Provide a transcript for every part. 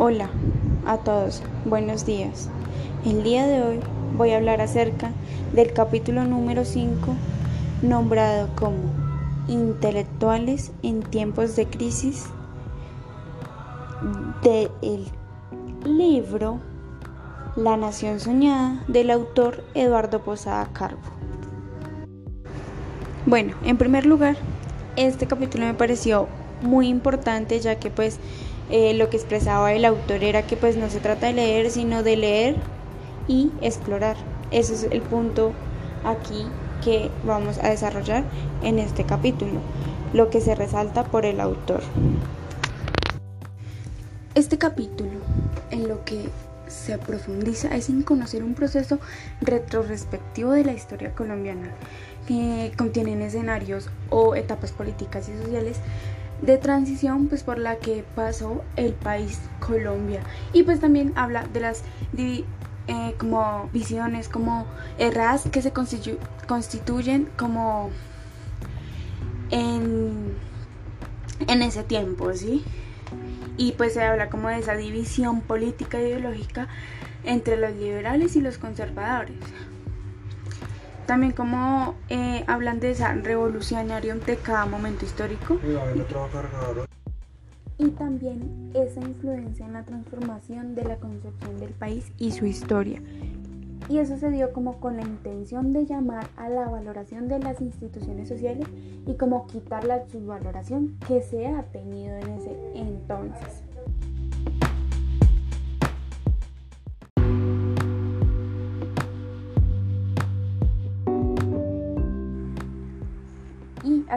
Hola a todos, buenos días. El día de hoy voy a hablar acerca del capítulo número 5 nombrado como Intelectuales en tiempos de crisis del libro La Nación Soñada del autor Eduardo Posada Carbo. Bueno, en primer lugar, este capítulo me pareció muy importante ya que pues eh, lo que expresaba el autor era que pues no se trata de leer sino de leer y explorar. Ese es el punto aquí que vamos a desarrollar en este capítulo, lo que se resalta por el autor. Este capítulo en lo que se profundiza es en conocer un proceso retrospectivo de la historia colombiana que contienen escenarios o etapas políticas y sociales de transición pues por la que pasó el país Colombia. Y pues también habla de las eh, como visiones como erradas que se constituyen como en, en ese tiempo sí y pues se habla como de esa división política e ideológica entre los liberales y los conservadores también como eh, hablan de esa revolucionario de cada momento histórico. Y también esa influencia en la transformación de la concepción del país y su historia. Y eso se dio como con la intención de llamar a la valoración de las instituciones sociales y como quitar la subvaloración que se ha tenido en ese entonces.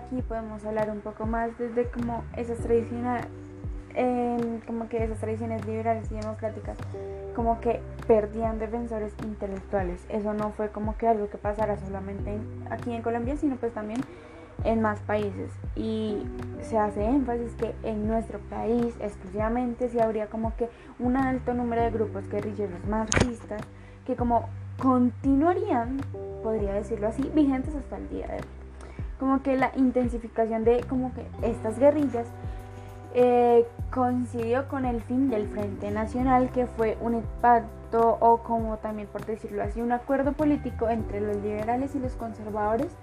Aquí podemos hablar un poco más desde como esas tradiciones, em, como que esas tradiciones liberales y democráticas, como que perdían defensores intelectuales. Eso no fue como que algo que pasara solamente aquí en Colombia, sino pues también en más países. Y se hace énfasis que en nuestro país exclusivamente sí habría como que un alto número de grupos guerrilleros marxistas que como continuarían, podría decirlo así, vigentes hasta el día de hoy como que la intensificación de como que estas guerrillas eh, coincidió con el fin del Frente Nacional, que fue un pacto o como también por decirlo así, un acuerdo político entre los liberales y los conservadores,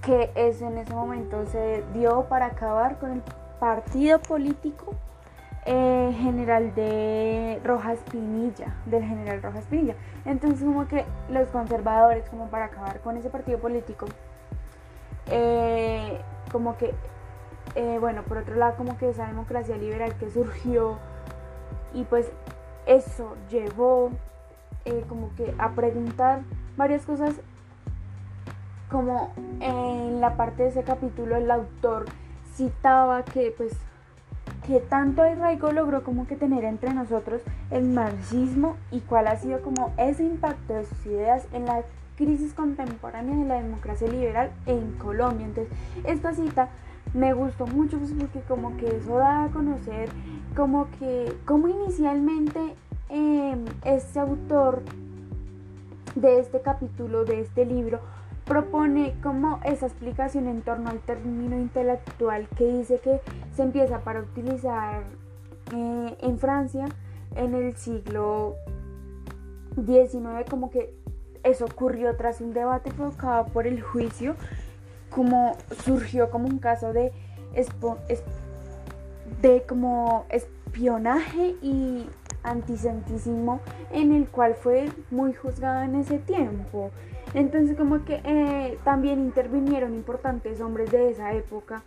que es en ese momento se dio para acabar con el partido político eh, general de Rojas Pinilla, del general Rojas Pinilla. Entonces como que los conservadores, como para acabar con ese partido político, eh, como que, eh, bueno, por otro lado, como que esa democracia liberal que surgió y pues eso llevó eh, como que a preguntar varias cosas como en la parte de ese capítulo el autor citaba que pues que tanto arraigo logró como que tener entre nosotros el marxismo y cuál ha sido como ese impacto de sus ideas en la crisis contemporánea de la democracia liberal en Colombia. Entonces, esta cita me gustó mucho pues, porque como que eso da a conocer como que como inicialmente em, este autor de este capítulo, de este libro, propone como esa explicación en torno al término intelectual que dice que se empieza para utilizar eh, en Francia en el siglo XIX como que eso ocurrió tras un debate provocado por el juicio, como surgió como un caso de, de como espionaje y antisemitismo en el cual fue muy juzgado en ese tiempo. Entonces como que eh, también intervinieron importantes hombres de esa época.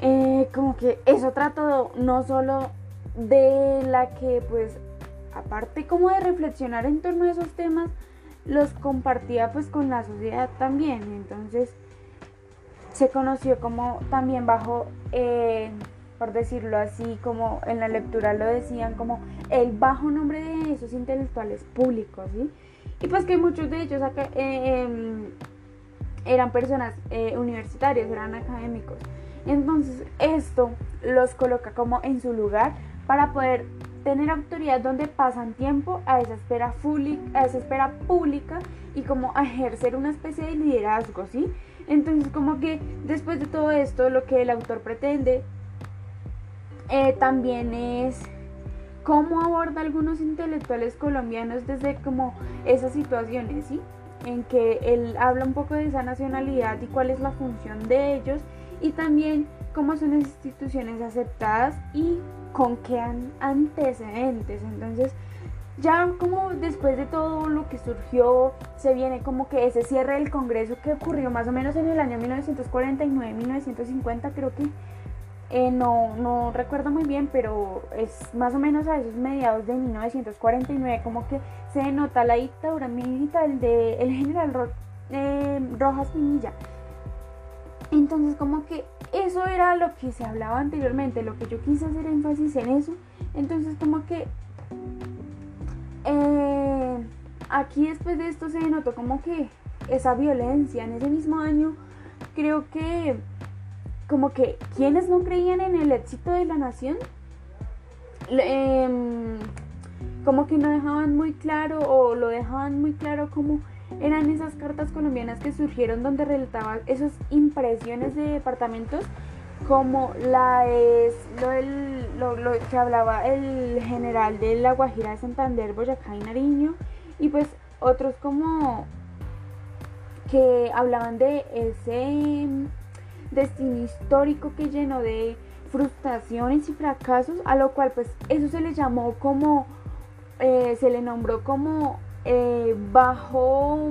Eh, como que eso trató no solo de la que pues aparte como de reflexionar en torno a esos temas, los compartía pues con la sociedad también. Entonces se conoció como también bajo, eh, por decirlo así, como en la lectura lo decían, como el bajo nombre de esos intelectuales públicos, Y pues que muchos de ellos eh, em, eran personas eh, universitarias, eran académicos. Entonces esto los coloca como en su lugar para poder tener autoridad donde pasan tiempo a esa espera, pública y como a ejercer una especie de liderazgo, ¿sí? Entonces como que después de todo esto lo que el autor pretende eh, también es cómo aborda algunos intelectuales colombianos desde como esas situaciones, ¿sí? En que él habla un poco de esa nacionalidad y cuál es la función de ellos y también cómo son instituciones aceptadas y con qué antecedentes. Entonces, ya como después de todo lo que surgió, se viene como que ese cierre del Congreso que ocurrió más o menos en el año 1949-1950, creo que eh, no, no recuerdo muy bien, pero es más o menos a esos mediados de 1949 como que se nota la dictadura militar del el general eh, Rojas Pinilla. Entonces como que eso era lo que se hablaba anteriormente, lo que yo quise hacer énfasis en eso. Entonces como que eh, aquí después de esto se notó como que esa violencia en ese mismo año creo que como que quienes no creían en el éxito de la nación, em, como que no dejaban muy claro o lo dejaban muy claro como eran esas cartas colombianas que surgieron donde relataban esas impresiones de departamentos como la es lo, lo, que hablaba el general de la Guajira de Santander, Boyacá y Nariño y pues otros como que hablaban de ese destino histórico que llenó de frustraciones y fracasos, a lo cual pues eso se le llamó como, eh, se le nombró como eh, bajo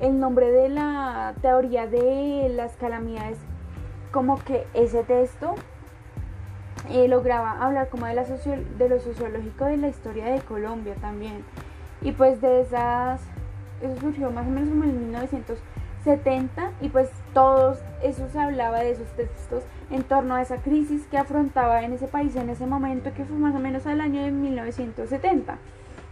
el nombre de la teoría de las calamidades, como que ese texto eh, lograba hablar como de, la de lo sociológico de la historia de Colombia también. Y pues de esas, eso surgió más o menos en 1900 70 y pues todos eso se hablaba de esos textos en torno a esa crisis que afrontaba en ese país en ese momento que fue más o menos al año de 1970.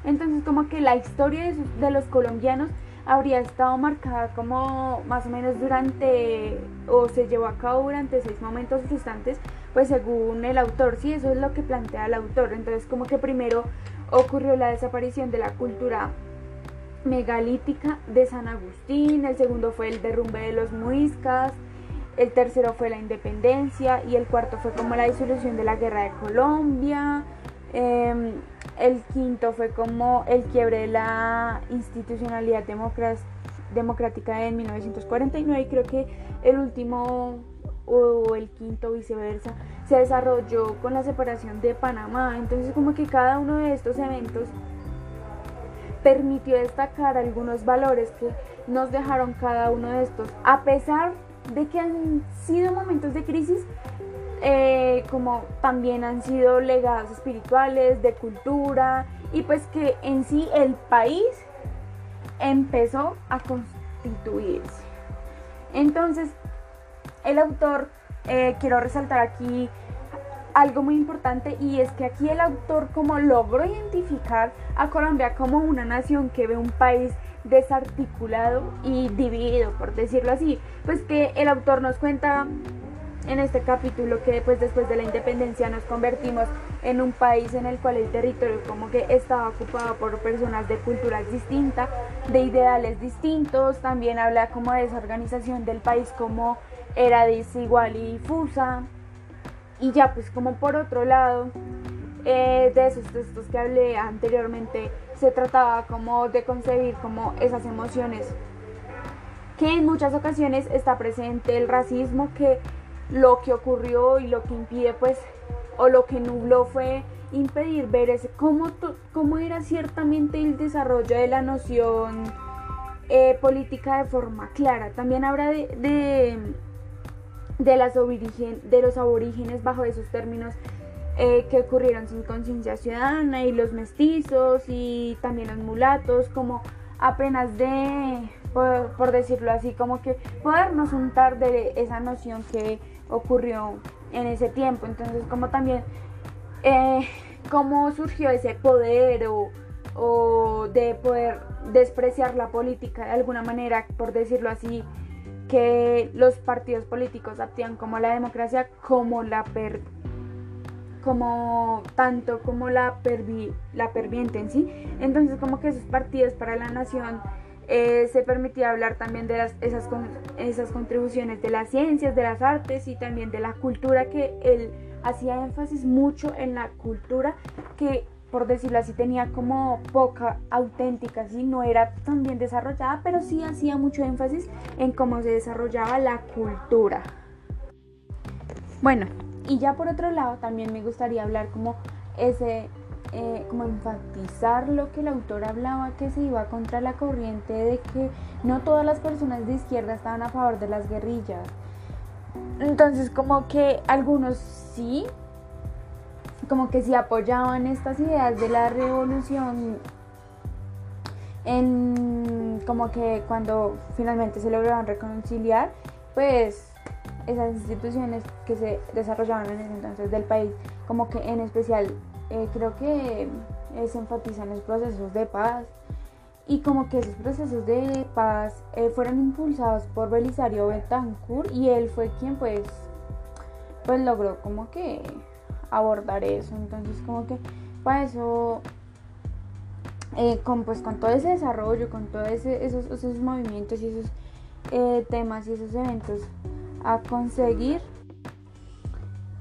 Entonces como que la historia de, los colombianos habría estado marcada como más o menos durante o se llevó a cabo durante seis momentos distantes pues según el autor, sí, eso es lo que plantea el autor. Entonces como que primero ocurrió la desaparición de la cultura megalítica de San Agustín, el segundo fue el derrumbe de los muiscas, el tercero fue la independencia y el cuarto fue como la disolución de la guerra de Colombia, em, el quinto fue como el quiebre de la institucionalidad democrática en 1949 y creo que el último o el quinto viceversa se desarrolló con la separación de Panamá, entonces como que cada uno de estos eventos permitió destacar algunos valores que nos dejaron cada uno de estos, a pesar de que han sido momentos de crisis, eh, como también han sido legados espirituales, de cultura, y pues que en sí el país empezó a constituirse. Entonces, el autor, eh, quiero resaltar aquí algo muy importante y es que aquí el autor como logró identificar a Colombia como una nación que ve un país desarticulado y dividido, por decirlo así, pues que el autor nos cuenta en este capítulo que pues después de la independencia nos convertimos en un país en el cual el territorio como que estaba ocupado por personas de culturas distintas, de ideales distintos, también habla como de esa organización del país como era desigual y difusa, y ya, pues como por otro lado, eh, de esos textos que hablé anteriormente, se trataba como de concebir como esas emociones que en muchas ocasiones está presente el racismo que lo que ocurrió y lo que impide pues o lo que nubló fue impedir ver ese cómo, cómo era ciertamente el desarrollo de la noción eh, política de forma clara. También habla de de, las de los aborígenes bajo esos términos eh, que ocurrieron sin conciencia ciudadana y los mestizos y también los mulatos como apenas de, por, decirlo así, como que podernos untar de esa noción que ocurrió en ese tiempo. Entonces como también eh, cómo surgió ese poder o, o de poder despreciar la política de alguna manera, por decirlo así, que los partidos políticos actúan como la democracia como la per como tanto como la pervi la perviente en sí entonces como que esos partidos para la nación eh, se permitía hablar también de esas, esas contribuciones de las ciencias, de las artes y también de la cultura que él hacía énfasis mucho en la cultura que por decirlo así, tenía como poca auténtica, ¿sí? no era tan bien desarrollada, pero sí hacía mucho énfasis en cómo se desarrollaba la cultura. Bueno, y ya por otro lado, también me gustaría hablar como ese, eh, como enfatizar lo que el autor hablaba, que se iba contra la corriente de que no todas las personas de izquierda estaban a favor de las guerrillas. Entonces, como que algunos sí, como que sí apoyaban estas ideas de la revolución en como que cuando finalmente se lograron reconciliar, pues esas instituciones que se desarrollaban en ese entonces del país, como que en especial eh, creo que se enfatizan los procesos de paz y como que esos procesos de paz eh, fueron impulsados por Belisario Betancourt y él fue quien pues pues logró como que abordar eso. Entonces como que para eso, eh, con, pues, con todo ese desarrollo, con todos esos, esos, movimientos y esos eh, temas y esos eventos a conseguir,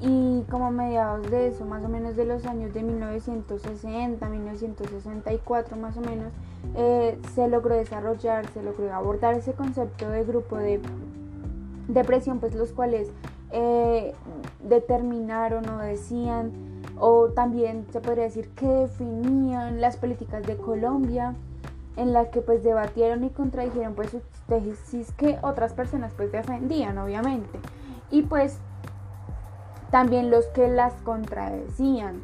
y como mediados de eso, más o menos de los años de 1960, 1964 más o menos, eh, se logró desarrollar, se logró abordar ese concepto de grupo de depresión, pues los cuales eh, determinaron o decían, o también se podría decir que definían las políticas de Colombia, en la que pues debatieron y contradijeron pues sus tesis que otras personas pues defendían obviamente. Y pues también los que las contradecían.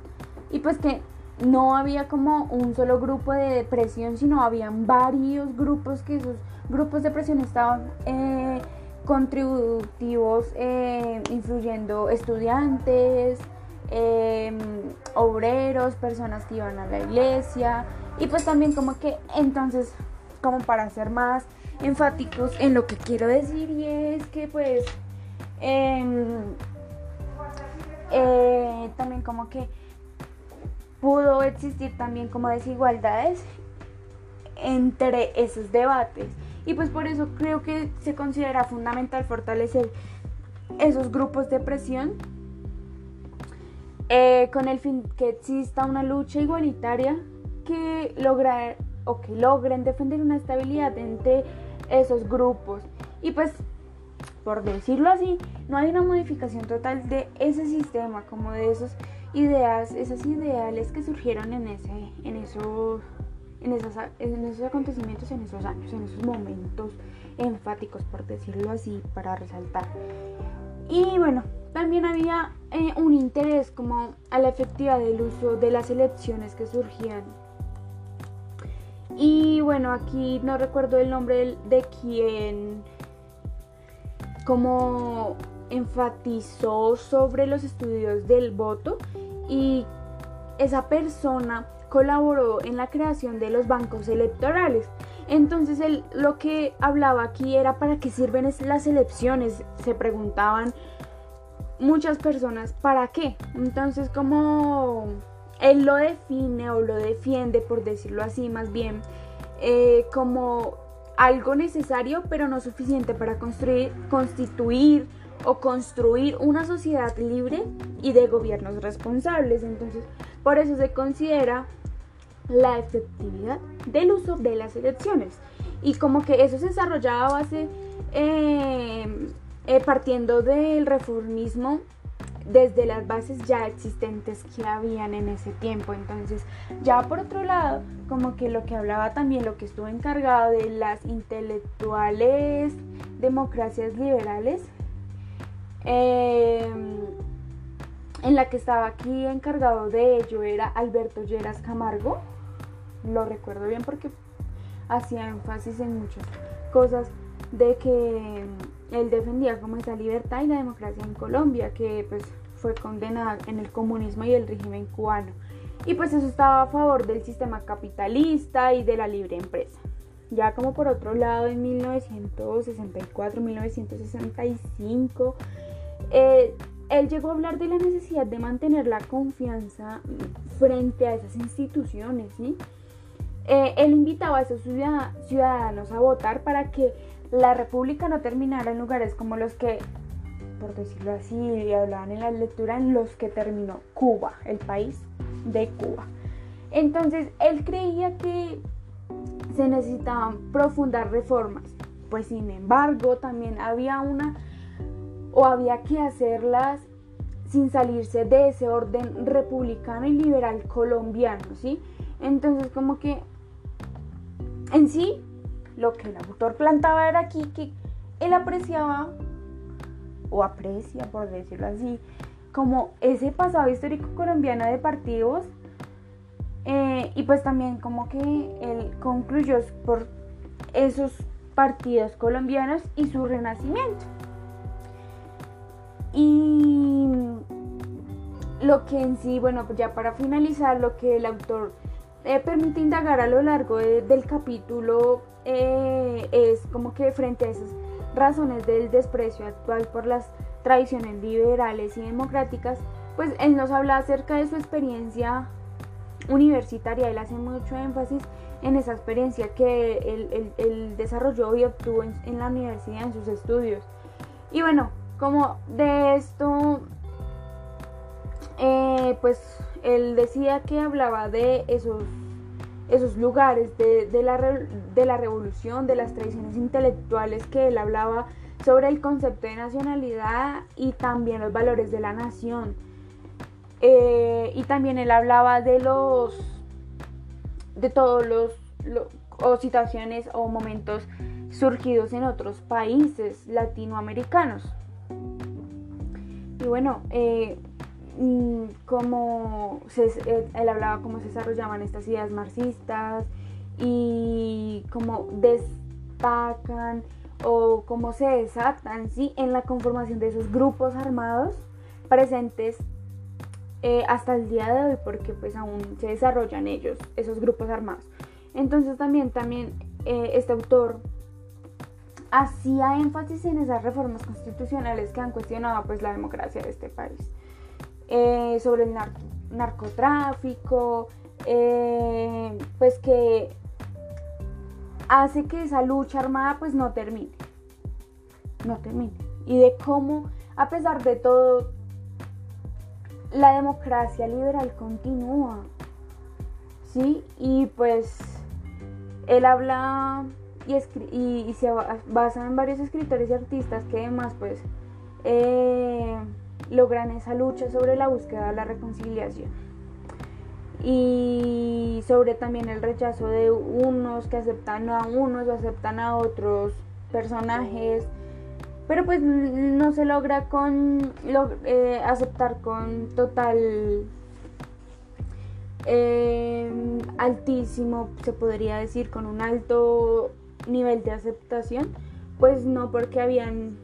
Y pues que no había como un solo grupo de depresión sino habían varios grupos que esos grupos de presión estaban eh, contributivos eh, influyendo estudiantes, em, obreros, personas que iban a la iglesia. Y pues también como que entonces como para ser más enfáticos en lo que quiero decir y es que pues em, eh, también como que pudo existir también como desigualdades entre esos debates. Y pues por eso creo que se considera fundamental fortalecer esos grupos de presión eh, con el fin que exista una lucha igualitaria que logra o que logren defender una estabilidad entre esos grupos. Y pues por decirlo así no hay una modificación total de ese sistema como de esas ideas esos ideales que surgieron en ese en esos en esos, en esos acontecimientos, en esos años, en esos momentos enfáticos, por decirlo así, para resaltar. Y bueno, también había eh, un interés como a la efectividad del uso de las elecciones que surgían. Y bueno, aquí no recuerdo el nombre de quien como enfatizó sobre los estudios del voto y esa persona colaboró en la creación de los bancos electorales. Entonces él lo que hablaba aquí era para qué sirven las elecciones, se preguntaban muchas personas, ¿para qué? Entonces como él lo define o lo defiende, por decirlo así más bien, eh, como algo necesario pero no suficiente para construir, constituir o construir una sociedad libre y de gobiernos responsables. Entonces, por eso se considera la efectividad del uso de las elecciones. Y como que eso se desarrollaba a base, eh, eh, partiendo del reformismo desde las bases ya existentes que habían en ese tiempo. Entonces, ya por otro lado, como que lo que hablaba también, lo que estuvo encargado de las intelectuales democracias liberales, eh, en la que estaba aquí encargado de ello era Alberto Lleras Camargo, lo recuerdo bien porque hacía énfasis en muchas cosas de que él defendía como esa libertad y la democracia en Colombia, que pues fue condenada en el comunismo y el régimen cubano. Y pues eso estaba a favor del sistema capitalista y de la libre empresa. Ya como por otro lado, en 1964-1965, eh, él llegó a hablar de la necesidad de mantener la confianza frente a esas instituciones, ¿sí? Eh, él invitaba a esos ciudadanos a votar para que la república no terminara en lugares como los que por decirlo así, hablaban en la lectura en los que terminó Cuba, el país de Cuba. Entonces él creía que se necesitaban profundas reformas, pues sin embargo también había una o había que hacerlas sin salirse de ese orden republicano y liberal colombiano, ¿sí? Entonces como que en sí lo que el autor plantaba era aquí que él apreciaba o aprecia, por decirlo así, como ese pasado histórico colombiano de partidos eh, y pues también como que él concluyó por esos partidos colombianos y su renacimiento. Y lo que en sí, bueno, pues ya para finalizar, lo que el autor eh, permite indagar a lo largo del capítulo eh, es como que frente a esas razones del desprecio actual por las tradiciones liberales y democráticas, pues él nos habla acerca de su experiencia universitaria, él hace mucho énfasis en esa experiencia que él, desarrolló y obtuvo en, la universidad, en sus estudios. Y bueno, como de esto, eh, pues él decía que hablaba de esos, esos lugares, de, la, de la revolución, de las tradiciones intelectuales que él hablaba sobre el concepto de nacionalidad y también los valores de la nación eh, y también él hablaba de los de todos los, o situaciones o momentos surgidos en otros países latinoamericanos. Y bueno, eh, mm, como eh, él hablaba cómo se desarrollaban estas ideas marxistas y cómo destacan o cómo se desatan ¿sí? en la conformación de esos grupos armados presentes eh, hasta el día de hoy porque pues aún se desarrollan ellos, esos grupos armados. Entonces también, también eh, este autor hacía énfasis en esas reformas constitucionales que han cuestionado pues la democracia de este país. Eh, sobre el narcotráfico, pues que hace que esa lucha armada pues no termine, no termine. Y de cómo, a pesar de todo, la democracia liberal continúa. ¿Sí? Y pues él habla y, y, se basa en varios escritores y artistas que además pues eh, logran esa lucha sobre la búsqueda de la reconciliación. Y sobre también el rechazo de unos que aceptan a unos o aceptan a otros personajes. Pero pues no se logra con eh, aceptar con total em, altísimo se podría decir con un alto nivel de aceptación pues no porque habían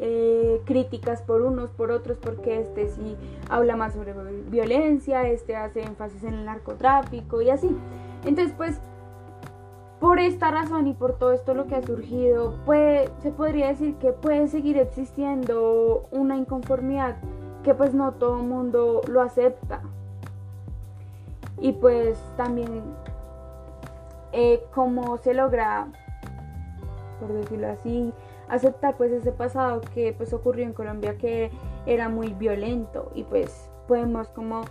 eh, críticas por unos por otros porque este sí habla más sobre violencia este hace énfasis en el narcotráfico y así entonces pues por esta razón y por todo esto lo que ha surgido, pues se podría decir que puede seguir existiendo una inconformidad que pues no todo el mundo lo acepta. Y pues también eh, cómo se logra, por decirlo así, aceptar pues ese pasado que pues ocurrió en Colombia que era muy violento y pues podemos como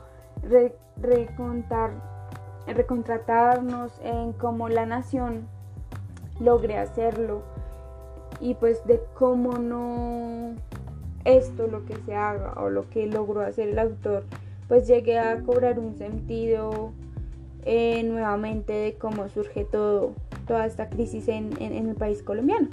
recontar recontratarnos en cómo la nación logre hacerlo y pues de cómo no esto lo que se haga o lo que logró hacer el autor pues llegue a cobrar un sentido eh, nuevamente de cómo surge todo toda esta crisis en el país colombiano.